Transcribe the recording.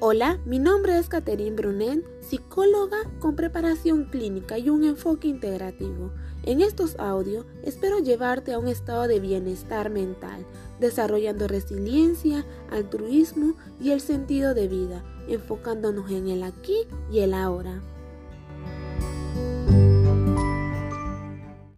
Hola, mi nombre es Catherine Brunet, psicóloga con preparación clínica y un enfoque integrativo. En estos audios espero llevarte a un estado de bienestar mental, desarrollando resiliencia, altruismo y el sentido de vida, enfocándonos en el aquí y el ahora.